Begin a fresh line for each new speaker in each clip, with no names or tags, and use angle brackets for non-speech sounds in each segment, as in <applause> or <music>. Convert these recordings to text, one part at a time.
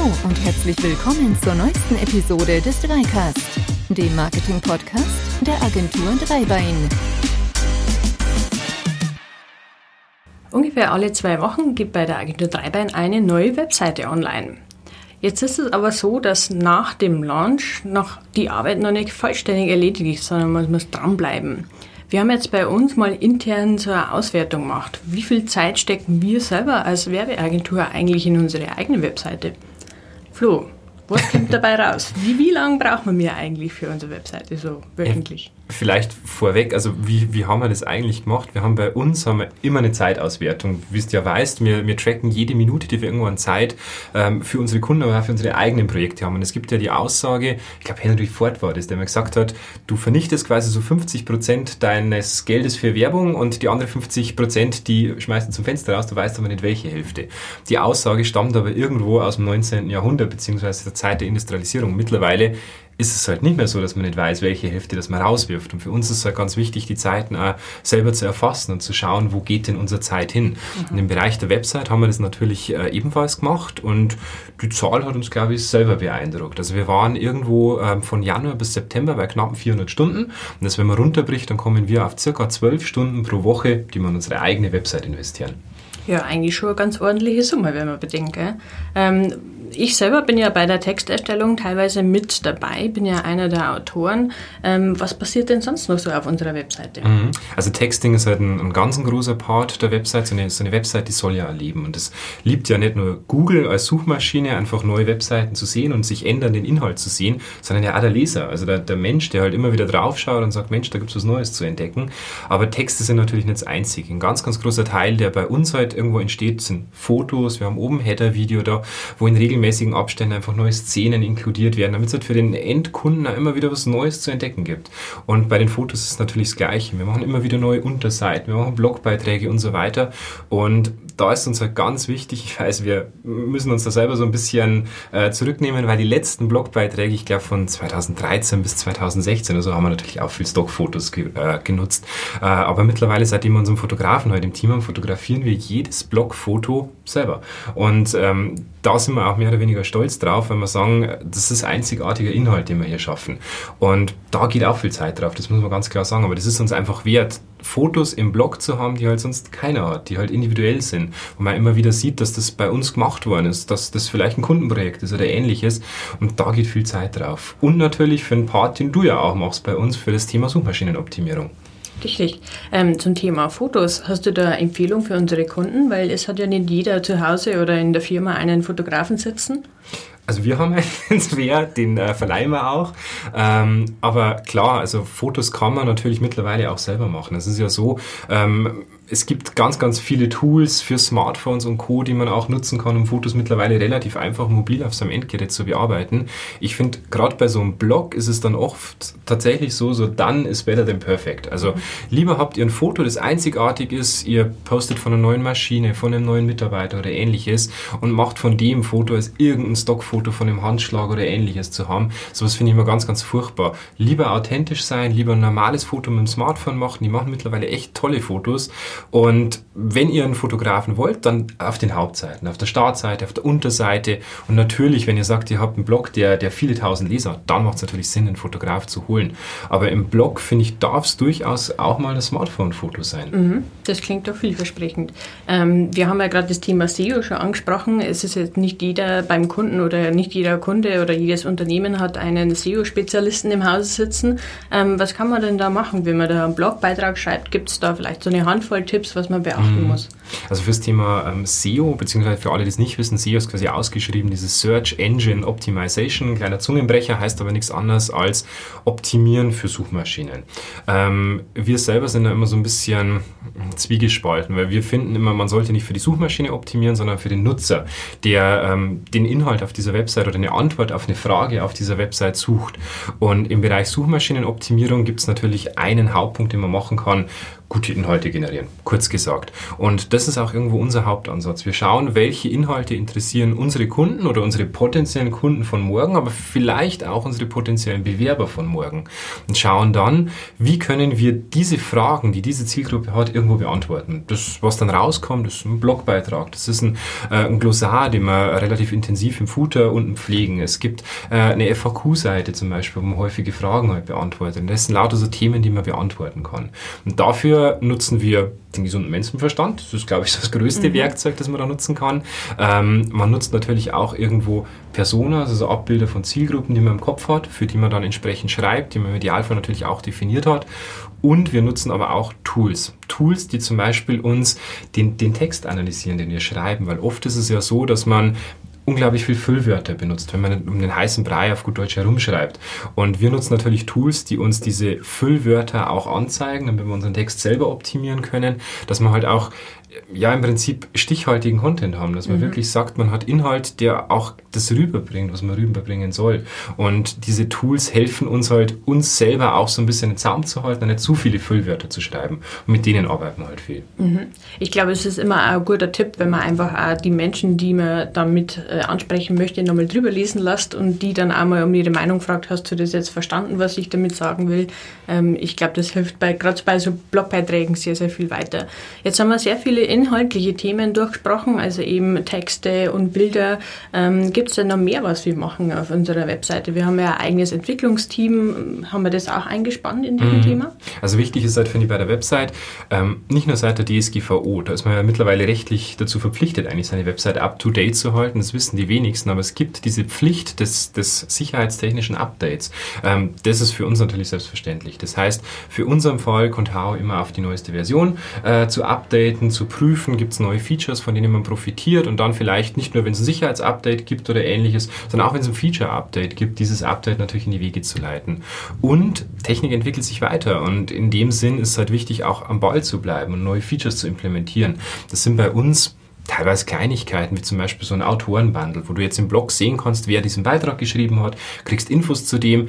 Hallo und herzlich willkommen zur neuesten Episode des Dreicast, dem Marketing-Podcast der Agentur Dreibein.
Ungefähr alle zwei Wochen gibt bei der Agentur Dreibein eine neue Webseite online. Jetzt ist es aber so, dass nach dem Launch noch die Arbeit noch nicht vollständig erledigt ist, sondern man muss dranbleiben. Wir haben jetzt bei uns mal intern so eine Auswertung gemacht. Wie viel Zeit stecken wir selber als Werbeagentur eigentlich in unsere eigene Webseite? Flo, was kommt dabei raus? Wie, wie lange braucht man mir eigentlich für unsere Webseite so wöchentlich?
Vielleicht vorweg, also wie, wie haben wir das eigentlich gemacht? Wir haben bei uns haben wir immer eine Zeitauswertung. Wie du ja weißt, wir, wir tracken jede Minute, die wir irgendwo an Zeit ähm, für unsere Kunden, aber auch für unsere eigenen Projekte haben. Und es gibt ja die Aussage, ich glaube Henry Ford war das, der mir gesagt hat, du vernichtest quasi so 50 Prozent deines Geldes für Werbung und die anderen 50 Prozent, die schmeißt du zum Fenster raus, du weißt aber nicht welche Hälfte. Die Aussage stammt aber irgendwo aus dem 19. Jahrhundert, beziehungsweise der Zeit der Industrialisierung. Mittlerweile ist es halt nicht mehr so, dass man nicht weiß, welche Hälfte das man rauswirft. Und für uns ist es halt ganz wichtig, die Zeiten auch selber zu erfassen und zu schauen, wo geht denn unsere Zeit hin. Mhm. Und im Bereich der Website haben wir das natürlich äh, ebenfalls gemacht und die Zahl hat uns, glaube ich, selber beeindruckt. Also wir waren irgendwo ähm, von Januar bis September bei knapp 400 Stunden und das, wenn man runterbricht, dann kommen wir auf circa 12 Stunden pro Woche, die wir in unsere eigene Website investieren.
Ja, eigentlich schon eine ganz ordentliche Summe, wenn man bedenkt. Ähm, ich selber bin ja bei der Texterstellung teilweise mit dabei, bin ja einer der Autoren. Ähm, was passiert denn sonst noch so auf unserer Webseite?
Mhm. Also Texting ist halt ein, ein ganz großer Part der Website. So eine, so eine Website, die soll ja erleben. Und das liebt ja nicht nur Google als Suchmaschine, einfach neue Webseiten zu sehen und sich ändern, den Inhalt zu sehen, sondern ja auch der Leser, also der, der Mensch, der halt immer wieder draufschaut und sagt, Mensch, da gibt es was Neues zu entdecken. Aber Texte sind natürlich nicht das Einzige. Ein ganz, ganz großer Teil, der bei uns halt irgendwo entsteht, sind Fotos. Wir haben oben Header-Video da, wo in regelmäßigen regelmäßigen Abständen einfach neue Szenen inkludiert werden, damit es halt für den Endkunden immer wieder was Neues zu entdecken gibt. Und bei den Fotos ist es natürlich das Gleiche. Wir machen immer wieder neue Unterseiten, wir machen Blogbeiträge und so weiter. Und da ist uns halt ganz wichtig, ich weiß, wir müssen uns da selber so ein bisschen äh, zurücknehmen, weil die letzten Blogbeiträge, ich glaube von 2013 bis 2016 also haben wir natürlich auch viel Stockfotos ge äh, genutzt. Äh, aber mittlerweile, seitdem wir unseren Fotografen heute im Team haben, fotografieren wir jedes Blogfoto selber. Und ähm, da sind wir auch mehr oder weniger stolz drauf, wenn wir sagen, das ist einzigartiger Inhalt, den wir hier schaffen. Und da geht auch viel Zeit drauf, das muss man ganz klar sagen. Aber das ist uns einfach wert, Fotos im Blog zu haben, die halt sonst keiner hat, die halt individuell sind. Wo man immer wieder sieht, dass das bei uns gemacht worden ist, dass das vielleicht ein Kundenprojekt ist oder ähnliches. Und da geht viel Zeit drauf. Und natürlich für einen Part, den du ja auch machst bei uns, für das Thema Suchmaschinenoptimierung.
Richtig. Ähm, zum Thema Fotos, hast du da Empfehlung für unsere Kunden? Weil es hat ja nicht jeder zu Hause oder in der Firma einen Fotografen sitzen.
Also wir haben <laughs> einen Sver, den äh, verleihen wir auch. Ähm, aber klar, also Fotos kann man natürlich mittlerweile auch selber machen. Es ist ja so, ähm, es gibt ganz, ganz viele Tools für Smartphones und Co., die man auch nutzen kann, um Fotos mittlerweile relativ einfach mobil auf seinem Endgerät zu bearbeiten. Ich finde, gerade bei so einem Blog ist es dann oft tatsächlich so, so dann ist better than perfect. Also lieber habt ihr ein Foto, das einzigartig ist, ihr postet von einer neuen Maschine, von einem neuen Mitarbeiter oder ähnliches und macht von dem Foto als irgendein Stockfoto von einem Handschlag oder ähnliches zu haben. Sowas finde ich immer ganz, ganz furchtbar. Lieber authentisch sein, lieber ein normales Foto mit dem Smartphone machen. Die machen mittlerweile echt tolle Fotos und wenn ihr einen Fotografen wollt, dann auf den Hauptseiten, auf der Startseite, auf der Unterseite. Und natürlich, wenn ihr sagt, ihr habt einen Blog, der, der viele tausend Leser hat, dann macht es natürlich Sinn, einen Fotograf zu holen. Aber im Blog, finde ich, darf es durchaus auch mal ein Smartphone-Foto sein.
Mhm, das klingt doch vielversprechend. Ähm, wir haben ja gerade das Thema SEO schon angesprochen. Es ist jetzt nicht jeder beim Kunden oder nicht jeder Kunde oder jedes Unternehmen hat einen SEO-Spezialisten im Haus sitzen. Ähm, was kann man denn da machen, wenn man da einen Blogbeitrag schreibt? Gibt es da vielleicht so eine Handvoll Tipps, was man beachten mhm. muss?
Also fürs Thema ähm, SEO, beziehungsweise für alle, die es nicht wissen, SEO ist quasi ausgeschrieben, dieses Search Engine Optimization, kleiner Zungenbrecher, heißt aber nichts anderes als Optimieren für Suchmaschinen. Ähm, wir selber sind da immer so ein bisschen zwiegespalten, weil wir finden immer, man sollte nicht für die Suchmaschine optimieren, sondern für den Nutzer, der ähm, den Inhalt auf dieser Website oder eine Antwort auf eine Frage auf dieser Website sucht. Und im Bereich Suchmaschinenoptimierung gibt es natürlich einen Hauptpunkt, den man machen kann, gute Inhalte generieren, kurz gesagt. Und das ist auch irgendwo unser Hauptansatz. Wir schauen, welche Inhalte interessieren unsere Kunden oder unsere potenziellen Kunden von morgen, aber vielleicht auch unsere potenziellen Bewerber von morgen. Und schauen dann, wie können wir diese Fragen, die diese Zielgruppe hat, irgendwo beantworten. Das, was dann rauskommt, ist ein Blogbeitrag. Das ist ein, äh, ein Glossar, den wir relativ intensiv im Footer unten pflegen. Es gibt äh, eine FAQ-Seite zum Beispiel, wo man häufige Fragen halt beantwortet. das sind lauter so Themen, die man beantworten kann. Und dafür nutzen wir den gesunden Menschenverstand. Das ist, glaube ich, das größte mhm. Werkzeug, das man da nutzen kann. Ähm, man nutzt natürlich auch irgendwo Personas, also Abbilder von Zielgruppen, die man im Kopf hat, für die man dann entsprechend schreibt, die man im Idealfall natürlich auch definiert hat. Und wir nutzen aber auch Tools. Tools, die zum Beispiel uns den, den Text analysieren, den wir schreiben, weil oft ist es ja so, dass man unglaublich viel Füllwörter benutzt, wenn man um den heißen Brei auf gut Deutsch herumschreibt. Und wir nutzen natürlich Tools, die uns diese Füllwörter auch anzeigen, damit wir unseren Text selber optimieren können, dass man halt auch ja im Prinzip stichhaltigen Content haben, dass man mhm. wirklich sagt, man hat Inhalt, der auch das rüberbringt, was man rüberbringen soll. Und diese Tools helfen uns halt, uns selber auch so ein bisschen in Zaum zu halten, nicht zu viele Füllwörter zu schreiben. Und mit denen arbeiten wir halt viel.
Mhm. Ich glaube, es ist immer ein guter Tipp, wenn man einfach auch die Menschen, die man damit äh, ansprechen möchte, nochmal drüber lesen lässt und die dann einmal um ihre Meinung fragt, hast du das jetzt verstanden, was ich damit sagen will? Ähm, ich glaube, das hilft bei, gerade bei so Blogbeiträgen sehr, sehr viel weiter. Jetzt haben wir sehr viele viele inhaltliche Themen durchgesprochen, also eben Texte und Bilder. Ähm, Gibt es denn noch mehr, was wir machen auf unserer Webseite? Wir haben ja ein eigenes Entwicklungsteam. Haben wir das auch eingespannt in diesem mhm. Thema?
Also wichtig ist halt, finde ich, bei der Website, ähm, nicht nur seit der DSGVO, da ist man ja mittlerweile rechtlich dazu verpflichtet, eigentlich seine Website up-to-date zu halten. Das wissen die wenigsten, aber es gibt diese Pflicht des, des sicherheitstechnischen Updates. Ähm, das ist für uns natürlich selbstverständlich. Das heißt, für unseren Fall Contao immer auf die neueste Version äh, zu updaten, zu prüfen, gibt es neue Features, von denen man profitiert und dann vielleicht nicht nur, wenn es ein Sicherheitsupdate gibt oder ähnliches, sondern auch wenn es ein Feature-Update gibt, dieses Update natürlich in die Wege zu leiten. Und Technik entwickelt sich weiter und in dem Sinn ist es halt wichtig, auch am Ball zu bleiben und neue Features zu implementieren. Das sind bei uns teilweise Kleinigkeiten, wie zum Beispiel so ein Autorenbundle, wo du jetzt im Blog sehen kannst, wer diesen Beitrag geschrieben hat, kriegst Infos zu dem,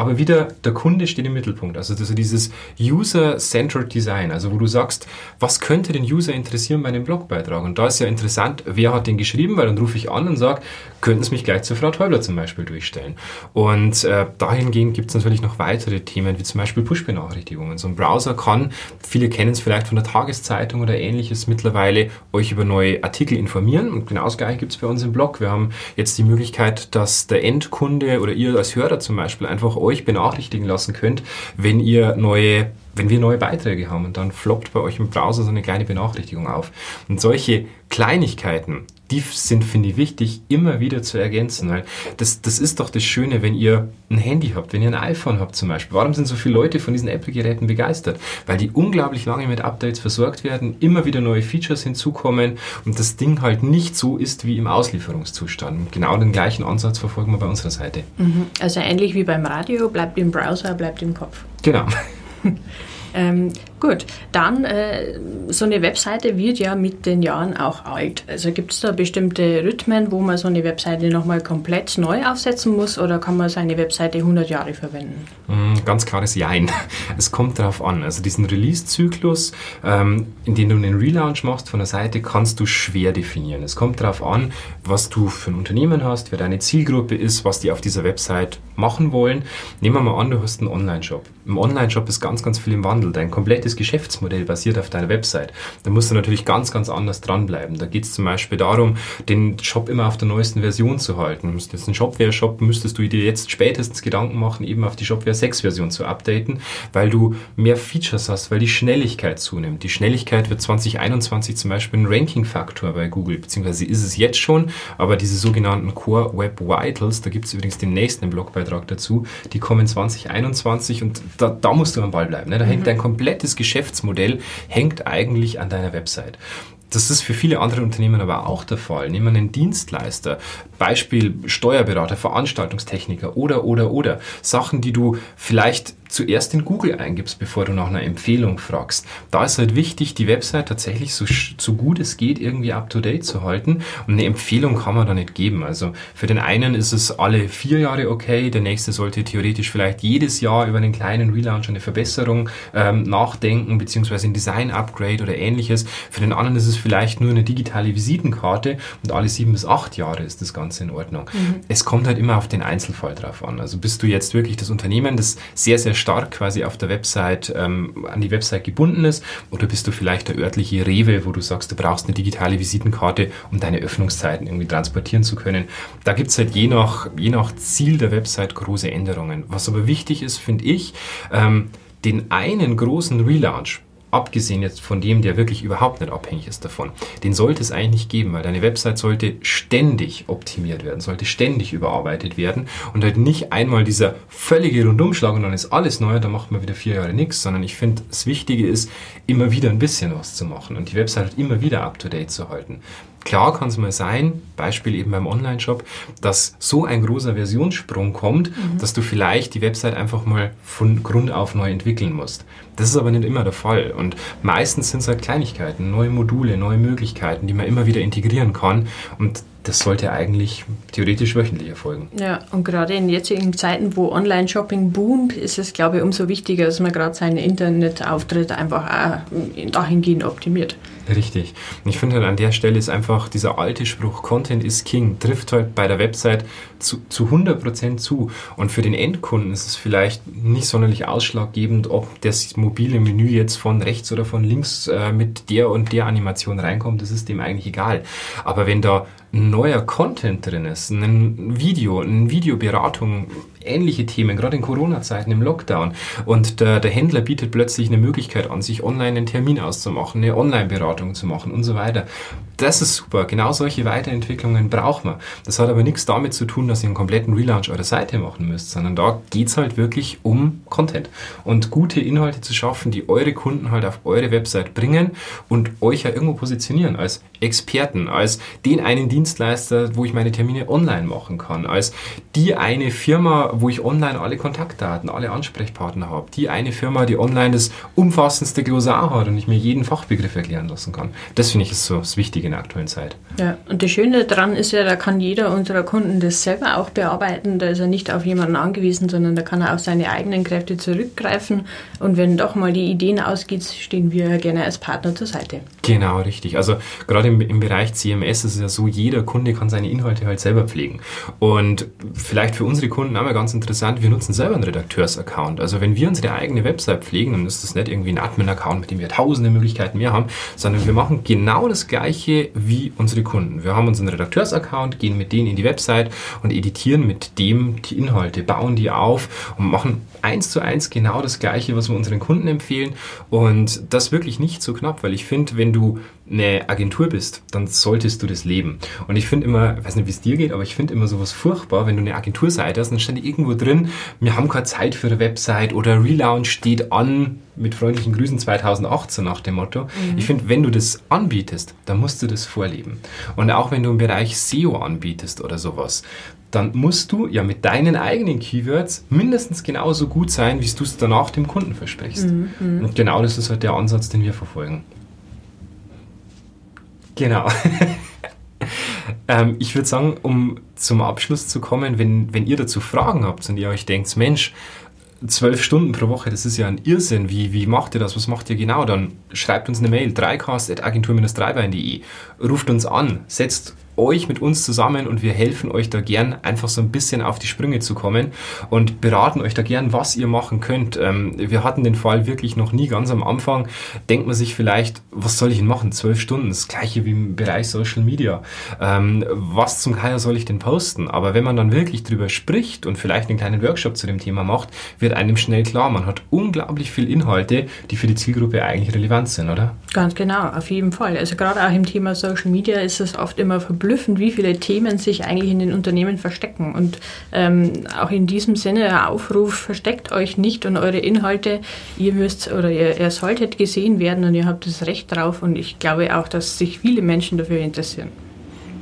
aber wieder der Kunde steht im Mittelpunkt. Also das dieses User-Centered Design, also wo du sagst, was könnte den User interessieren bei einem Blogbeitrag? Und da ist ja interessant, wer hat den geschrieben, weil dann rufe ich an und sage, könnten Sie mich gleich zur Frau Täubler zum Beispiel durchstellen. Und äh, dahingehend gibt es natürlich noch weitere Themen, wie zum Beispiel Push-Benachrichtigungen. So ein Browser kann, viele kennen es vielleicht von der Tageszeitung oder ähnliches, mittlerweile euch über neue Artikel informieren. Und genau das gleiche gibt es bei uns im Blog. Wir haben jetzt die Möglichkeit, dass der Endkunde oder ihr als Hörer zum Beispiel einfach euch benachrichtigen lassen könnt, wenn ihr neue wenn wir neue Beiträge haben und dann floppt bei euch im Browser so eine kleine Benachrichtigung auf. Und solche Kleinigkeiten, die sind, finde ich, wichtig, immer wieder zu ergänzen, weil das, das ist doch das Schöne, wenn ihr ein Handy habt, wenn ihr ein iPhone habt zum Beispiel. Warum sind so viele Leute von diesen Apple-Geräten begeistert? Weil die unglaublich lange mit Updates versorgt werden, immer wieder neue Features hinzukommen und das Ding halt nicht so ist wie im Auslieferungszustand. Genau den gleichen Ansatz verfolgen wir bei unserer Seite.
Mhm. Also ähnlich wie beim Radio, bleibt im Browser, bleibt im Kopf.
Genau. <laughs>
ähm, Gut, dann äh, so eine Webseite wird ja mit den Jahren auch alt. Also gibt es da bestimmte Rhythmen, wo man so eine Webseite nochmal komplett neu aufsetzen muss oder kann man seine Webseite 100 Jahre verwenden?
Mm, ganz klares Jein. <laughs> Es kommt darauf an. Also diesen Release-Zyklus, ähm, in dem du einen Relaunch machst von der Seite, kannst du schwer definieren. Es kommt darauf an, was du für ein Unternehmen hast, wer deine Zielgruppe ist, was die auf dieser Website machen wollen. Nehmen wir mal an, du hast einen Online-Shop. Im Online-Shop ist ganz, ganz viel im Wandel. Dein komplettes komplettes Geschäftsmodell basiert auf deiner Website, dann musst du natürlich ganz, ganz anders dranbleiben. Da geht es zum Beispiel darum, den Shop immer auf der neuesten Version zu halten. Müsst jetzt ein Shopware-Shop, müsstest du dir jetzt spätestens Gedanken machen, eben auf die Shopware 6 Version zu updaten, weil du mehr Features hast, weil die Schnelligkeit zunimmt. Die Schnelligkeit wird 2021 zum Beispiel ein Ranking-Faktor bei Google, beziehungsweise ist es jetzt schon, aber diese sogenannten Core Web Vitals, da gibt es übrigens den nächsten Blogbeitrag dazu, die kommen 2021 und da, da musst du am Ball bleiben. Ne? Da mhm. hängt dein komplettes Geschäftsmodell hängt eigentlich an deiner Website. Das ist für viele andere Unternehmen aber auch der Fall. Nehmen wir einen Dienstleister, Beispiel Steuerberater, Veranstaltungstechniker oder, oder, oder. Sachen, die du vielleicht zuerst in Google eingibst, bevor du nach einer Empfehlung fragst. Da ist halt wichtig, die Website tatsächlich so, so gut es geht irgendwie up-to-date zu halten. Und eine Empfehlung kann man da nicht geben. Also für den einen ist es alle vier Jahre okay, der nächste sollte theoretisch vielleicht jedes Jahr über einen kleinen Relaunch, eine Verbesserung ähm, nachdenken, beziehungsweise ein Design-Upgrade oder ähnliches. Für den anderen ist es vielleicht nur eine digitale Visitenkarte und alle sieben bis acht Jahre ist das Ganze in Ordnung. Mhm. Es kommt halt immer auf den Einzelfall drauf an. Also bist du jetzt wirklich das Unternehmen, das sehr, sehr stark quasi auf der Website, ähm, an die Website gebunden ist, oder bist du vielleicht der örtliche Rewe, wo du sagst, du brauchst eine digitale Visitenkarte, um deine Öffnungszeiten irgendwie transportieren zu können. Da gibt es halt je nach, je nach Ziel der Website große Änderungen. Was aber wichtig ist, finde ich, ähm, den einen großen Relaunch, abgesehen jetzt von dem, der wirklich überhaupt nicht abhängig ist davon, den sollte es eigentlich nicht geben, weil deine Website sollte ständig optimiert werden, sollte ständig überarbeitet werden und halt nicht einmal dieser völlige Rundumschlag und dann ist alles neu, dann macht man wieder vier Jahre nichts, sondern ich finde, das Wichtige ist, immer wieder ein bisschen was zu machen und die Website halt immer wieder up to date zu halten. Klar kann es mal sein, Beispiel eben beim Online-Shop, dass so ein großer Versionssprung kommt, mhm. dass du vielleicht die Website einfach mal von Grund auf neu entwickeln musst. Das ist aber nicht immer der Fall. Und meistens sind es halt Kleinigkeiten, neue Module, neue Möglichkeiten, die man immer wieder integrieren kann. Und das sollte eigentlich theoretisch wöchentlich erfolgen.
Ja, und gerade in jetzigen Zeiten, wo Online-Shopping boomt, ist es, glaube ich, umso wichtiger, dass man gerade seinen Internetauftritt einfach auch dahingehend optimiert.
Richtig. Ich finde halt an der Stelle ist einfach dieser alte Spruch, Content is King, trifft halt bei der Website zu, zu 100% zu. Und für den Endkunden ist es vielleicht nicht sonderlich ausschlaggebend, ob das mobile Menü jetzt von rechts oder von links äh, mit der und der Animation reinkommt. Das ist dem eigentlich egal. Aber wenn da neuer Content drin ist, ein Video, eine Videoberatung, ähnliche Themen, gerade in Corona-Zeiten, im Lockdown. Und der, der Händler bietet plötzlich eine Möglichkeit an, sich online einen Termin auszumachen, eine Online-Beratung zu machen und so weiter. Das ist super. Genau solche Weiterentwicklungen braucht man. Das hat aber nichts damit zu tun, dass ihr einen kompletten Relaunch eurer Seite machen müsst, sondern da geht's halt wirklich um Content und gute Inhalte zu schaffen, die eure Kunden halt auf eure Website bringen und euch ja irgendwo positionieren als Experten, als den einen Dienstleister, wo ich meine Termine online machen kann, als die eine Firma, wo ich online alle Kontaktdaten, alle Ansprechpartner habe, die eine Firma, die online das umfassendste Glossar hat und ich mir jeden Fachbegriff erklären lassen kann. Das finde ich ist so das Wichtige in der aktuellen Zeit.
Ja, und das Schöne daran ist ja, da kann jeder unserer Kunden das selber auch bearbeiten. Da ist er nicht auf jemanden angewiesen, sondern da kann er auf seine eigenen Kräfte zurückgreifen. Und wenn doch mal die Ideen ausgeht, stehen wir gerne als Partner zur Seite.
Genau, richtig. Also gerade im, im Bereich CMS ist es ja so, jeder Kunde kann seine Inhalte halt selber pflegen. Und vielleicht für unsere Kunden auch mal ganz interessant, wir nutzen selber einen Redakteursaccount. Also wenn wir unsere eigene Website pflegen, dann ist das nicht irgendwie ein Admin-Account, mit dem wir tausende Möglichkeiten mehr haben, sondern wir machen genau das gleiche wie unsere Kunden. Wir haben unseren Redakteurs-Account, gehen mit denen in die Website und editieren mit dem die Inhalte, bauen die auf und machen eins zu eins genau das Gleiche, was wir unseren Kunden empfehlen. Und das wirklich nicht so knapp, weil ich finde, wenn du eine Agentur bist, dann solltest du das leben. Und ich finde immer, ich weiß nicht, wie es dir geht, aber ich finde immer sowas furchtbar, wenn du eine Agenturseite hast, dann steht irgendwo drin, wir haben keine Zeit für eine Website oder Relaunch steht an mit freundlichen Grüßen 2018 nach dem Motto. Mhm. Ich finde, wenn du das anbietest, dann musst du das vorleben. Und auch wenn du im Bereich SEO anbietest oder sowas, dann musst du ja mit deinen eigenen Keywords mindestens genauso gut sein, wie du es danach dem Kunden versprichst. Mhm. Und genau das ist halt der Ansatz, den wir verfolgen. Genau. <laughs> ähm, ich würde sagen, um zum Abschluss zu kommen, wenn, wenn ihr dazu Fragen habt und ihr euch denkt, Mensch, zwölf Stunden pro Woche, das ist ja ein Irrsinn. Wie, wie macht ihr das? Was macht ihr genau? Dann schreibt uns eine Mail, 3cast.agentur-3bein.de. Ruft uns an, setzt euch mit uns zusammen und wir helfen euch da gern einfach so ein bisschen auf die Sprünge zu kommen und beraten euch da gern, was ihr machen könnt. Ähm, wir hatten den Fall wirklich noch nie ganz am Anfang. Denkt man sich vielleicht, was soll ich denn machen? Zwölf Stunden, das gleiche wie im Bereich Social Media. Ähm, was zum Geier soll ich denn posten? Aber wenn man dann wirklich drüber spricht und vielleicht einen kleinen Workshop zu dem Thema macht, wird einem schnell klar, man hat unglaublich viel Inhalte, die für die Zielgruppe eigentlich relevant sind, oder?
Ganz genau, auf jeden Fall. Also gerade auch im Thema Social Media ist es oft immer verblüffend verblüffend, wie viele Themen sich eigentlich in den Unternehmen verstecken. Und ähm, auch in diesem Sinne der Aufruf, versteckt euch nicht und eure Inhalte, ihr müsst oder ihr, ihr solltet gesehen werden und ihr habt das Recht drauf. Und ich glaube auch, dass sich viele Menschen dafür interessieren.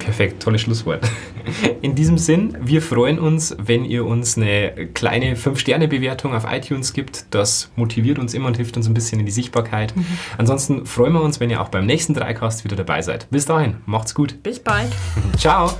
Perfekt, tolles Schlusswort. <laughs> In diesem Sinn, wir freuen uns, wenn ihr uns eine kleine 5-Sterne-Bewertung auf iTunes gibt. Das motiviert uns immer und hilft uns ein bisschen in die Sichtbarkeit. Mhm. Ansonsten freuen wir uns, wenn ihr auch beim nächsten Dreicast wieder dabei seid. Bis dahin, macht's gut.
Bis bald.
Ciao.